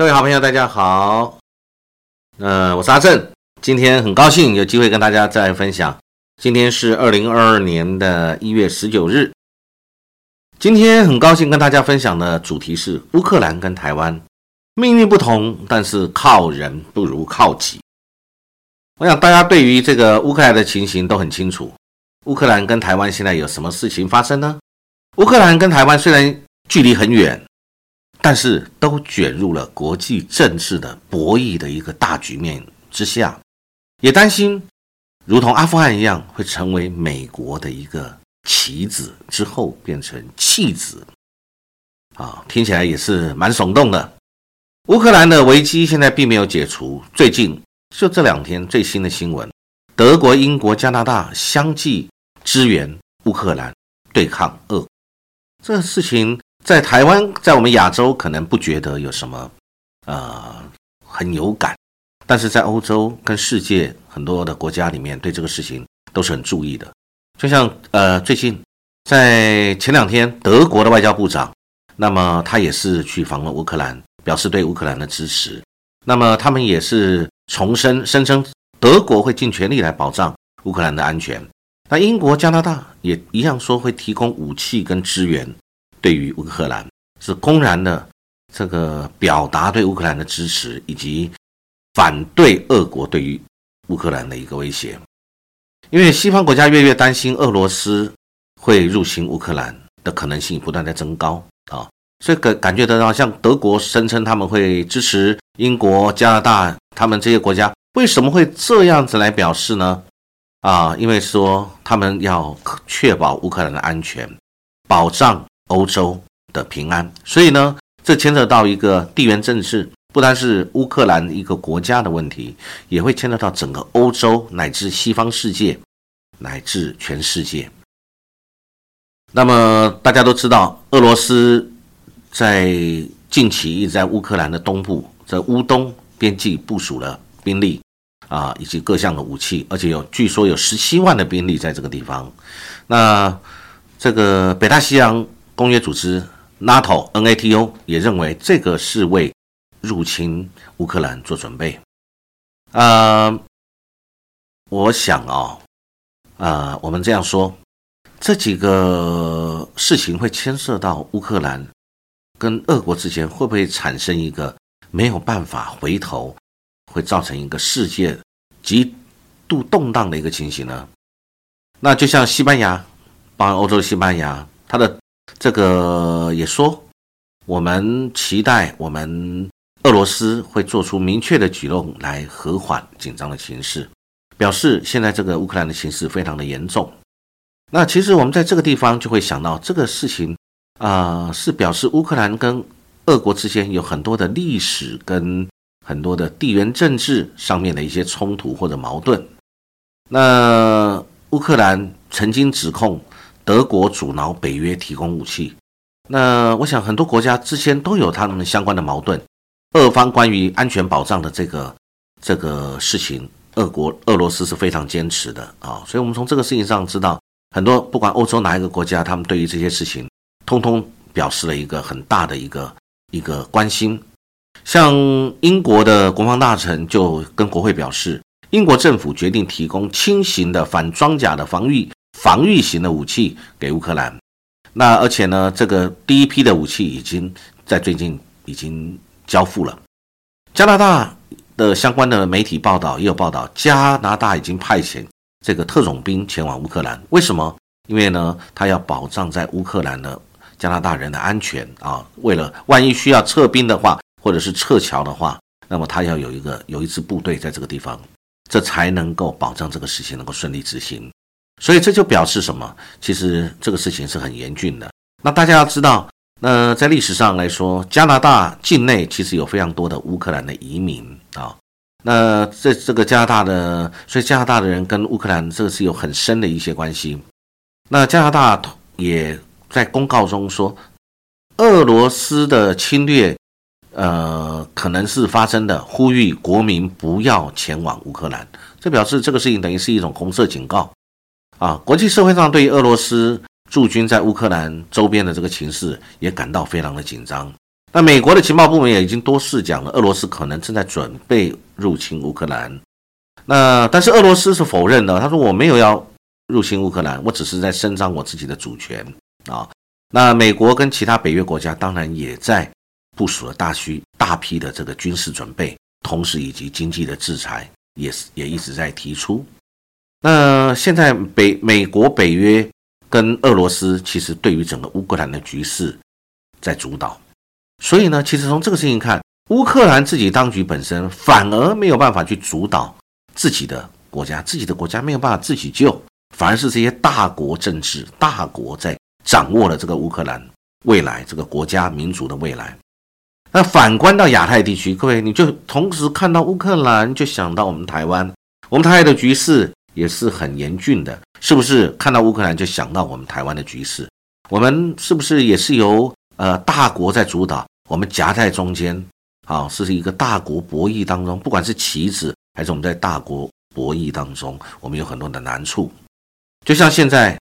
各位好朋友，大家好。呃，我是阿正，今天很高兴有机会跟大家再分享。今天是二零二二年的一月十九日。今天很高兴跟大家分享的主题是乌克兰跟台湾命运不同，但是靠人不如靠己。我想大家对于这个乌克兰的情形都很清楚。乌克兰跟台湾现在有什么事情发生呢？乌克兰跟台湾虽然距离很远。但是都卷入了国际政治的博弈的一个大局面之下，也担心，如同阿富汗一样，会成为美国的一个棋子，之后变成弃子。啊，听起来也是蛮耸动的。乌克兰的危机现在并没有解除，最近就这两天最新的新闻，德国、英国、加拿大相继支援乌克兰对抗俄，这事情。在台湾，在我们亚洲可能不觉得有什么，呃，很有感，但是在欧洲跟世界很多的国家里面，对这个事情都是很注意的。就像呃，最近在前两天，德国的外交部长，那么他也是去访问乌克兰，表示对乌克兰的支持。那么他们也是重申，声称德国会尽全力来保障乌克兰的安全。那英国、加拿大也一样说会提供武器跟支援。对于乌克兰是公然的这个表达对乌克兰的支持，以及反对俄国对于乌克兰的一个威胁。因为西方国家越越担心俄罗斯会入侵乌克兰的可能性不断在增高啊，所以感感觉得到，像德国声称他们会支持英国、加拿大他们这些国家，为什么会这样子来表示呢？啊，因为说他们要确保乌克兰的安全，保障。欧洲的平安，所以呢，这牵扯到一个地缘政治，不单是乌克兰一个国家的问题，也会牵扯到整个欧洲乃至西方世界，乃至全世界。那么大家都知道，俄罗斯在近期一直在乌克兰的东部，在乌东边境部署了兵力啊，以及各项的武器，而且有据说有十七万的兵力在这个地方。那这个北大西洋。公约组织 NATO、NATO 也认为这个是为入侵乌克兰做准备。呃，我想啊，啊，我们这样说，这几个事情会牵涉到乌克兰跟俄国之间会不会产生一个没有办法回头，会造成一个世界极度动荡的一个情形呢？那就像西班牙，帮欧洲西班牙，它的。这个也说，我们期待我们俄罗斯会做出明确的举动来和缓紧张的形势，表示现在这个乌克兰的形势非常的严重。那其实我们在这个地方就会想到，这个事情啊，是表示乌克兰跟俄国之间有很多的历史跟很多的地缘政治上面的一些冲突或者矛盾。那乌克兰曾经指控。德国阻挠北约提供武器，那我想很多国家之间都有他们相关的矛盾。俄方关于安全保障的这个这个事情，俄国俄罗斯是非常坚持的啊。所以，我们从这个事情上知道，很多不管欧洲哪一个国家，他们对于这些事情，通通表示了一个很大的一个一个关心。像英国的国防大臣就跟国会表示，英国政府决定提供轻型的反装甲的防御。防御型的武器给乌克兰，那而且呢，这个第一批的武器已经在最近已经交付了。加拿大的相关的媒体报道也有报道，加拿大已经派遣这个特种兵前往乌克兰。为什么？因为呢，他要保障在乌克兰的加拿大人的安全啊。为了万一需要撤兵的话，或者是撤侨的话，那么他要有一个有一支部队在这个地方，这才能够保障这个事情能够顺利执行。所以这就表示什么？其实这个事情是很严峻的。那大家要知道，那在历史上来说，加拿大境内其实有非常多的乌克兰的移民啊。那这这个加拿大的，所以加拿大的人跟乌克兰这个是有很深的一些关系。那加拿大也在公告中说，俄罗斯的侵略，呃，可能是发生的，呼吁国民不要前往乌克兰。这表示这个事情等于是一种红色警告。啊，国际社会上对于俄罗斯驻军在乌克兰周边的这个情势也感到非常的紧张，那美国的情报部门也已经多次讲了，俄罗斯可能正在准备入侵乌克兰。那但是俄罗斯是否认的，他说我没有要入侵乌克兰，我只是在伸张我自己的主权啊。那美国跟其他北约国家当然也在部署了大需大批的这个军事准备，同时以及经济的制裁也是也一直在提出。那现在北美国北约跟俄罗斯其实对于整个乌克兰的局势在主导。所以呢，其实从这个事情看，乌克兰自己当局本身反而没有办法去主导自己的国家，自己的国家没有办法自己救，反而是这些大国政治大国在掌握了这个乌克兰未来这个国家民主的未来。那反观到亚太地区，各位你就同时看到乌克兰，就想到我们台湾，我们台湾的局势也是很严峻的，是不是？看到乌克兰就想到我们台湾的局势，我们是不是也是由呃大国在主导？我们夹在中间，啊，是一个大国博弈当中，不管是棋子还是我们在大国博弈当中，我们有很多的难处。就像现在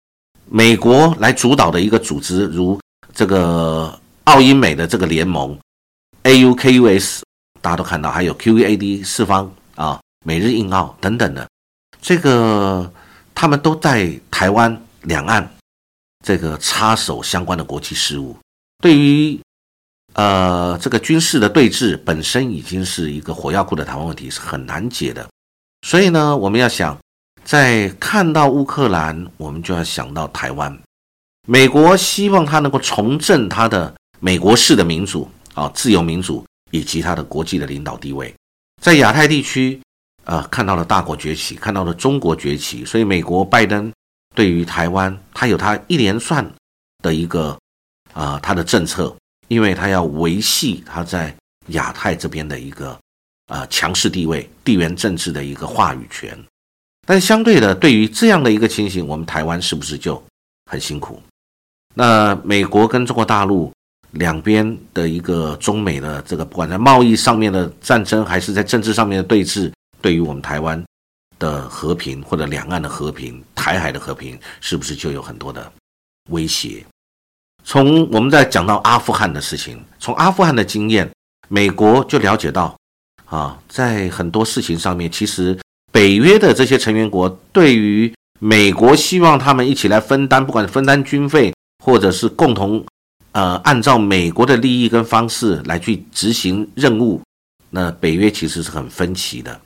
美国来主导的一个组织，如这个澳英美的这个联盟，AUKUS，大家都看到，还有 QAD 四方啊，美日印澳等等的，这个他们都在台湾两岸这个插手相关的国际事务，对于。呃，这个军事的对峙本身已经是一个火药库的台湾问题，是很难解的。所以呢，我们要想，在看到乌克兰，我们就要想到台湾。美国希望它能够重振它的美国式的民主啊，自由民主以及它的国际的领导地位。在亚太地区，呃，看到了大国崛起，看到了中国崛起，所以美国拜登对于台湾，他有他一连串的一个啊，他的政策。因为他要维系他在亚太这边的一个啊强势地位、地缘政治的一个话语权，但相对的，对于这样的一个情形，我们台湾是不是就很辛苦？那美国跟中国大陆两边的一个中美的这个，不管在贸易上面的战争，还是在政治上面的对峙，对于我们台湾的和平或者两岸的和平、台海的和平，是不是就有很多的威胁？从我们在讲到阿富汗的事情，从阿富汗的经验，美国就了解到，啊，在很多事情上面，其实北约的这些成员国对于美国希望他们一起来分担，不管是分担军费，或者是共同，呃，按照美国的利益跟方式来去执行任务，那北约其实是很分歧的，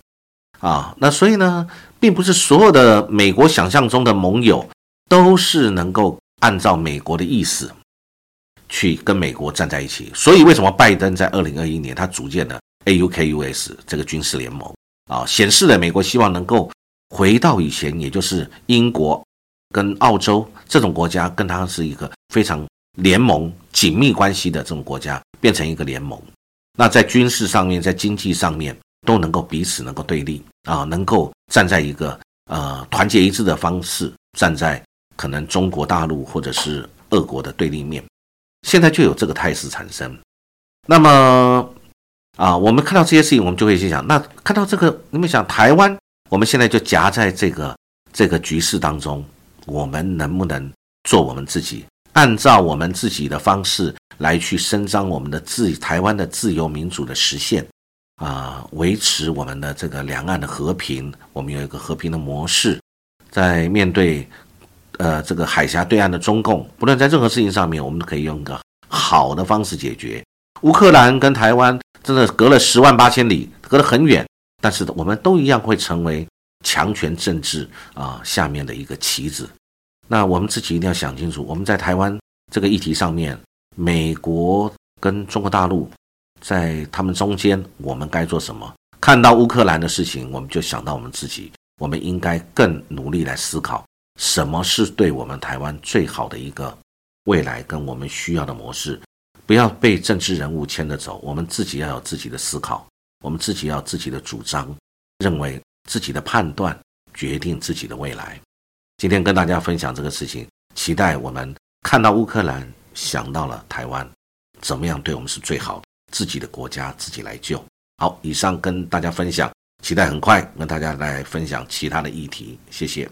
啊，那所以呢，并不是所有的美国想象中的盟友都是能够按照美国的意思。去跟美国站在一起，所以为什么拜登在二零二一年他组建了 AUKUS 这个军事联盟啊，显示了美国希望能够回到以前，也就是英国跟澳洲这种国家跟他是一个非常联盟紧密关系的这种国家，变成一个联盟。那在军事上面，在经济上面都能够彼此能够对立啊，能够站在一个呃团结一致的方式，站在可能中国大陆或者是俄国的对立面。现在就有这个态势产生，那么啊，我们看到这些事情，我们就会去想，那看到这个，你们想台湾，我们现在就夹在这个这个局势当中，我们能不能做我们自己，按照我们自己的方式来去伸张我们的自台湾的自由民主的实现啊，维持我们的这个两岸的和平，我们有一个和平的模式，在面对。呃，这个海峡对岸的中共，不论在任何事情上面，我们都可以用一个好的方式解决。乌克兰跟台湾真的隔了十万八千里，隔得很远，但是我们都一样会成为强权政治啊下面的一个棋子。那我们自己一定要想清楚，我们在台湾这个议题上面，美国跟中国大陆在他们中间，我们该做什么？看到乌克兰的事情，我们就想到我们自己，我们应该更努力来思考。什么是对我们台湾最好的一个未来跟我们需要的模式？不要被政治人物牵着走，我们自己要有自己的思考，我们自己要自己的主张，认为自己的判断决定自己的未来。今天跟大家分享这个事情，期待我们看到乌克兰想到了台湾，怎么样对我们是最好的？自己的国家自己来救。好，以上跟大家分享，期待很快跟大家来分享其他的议题。谢谢。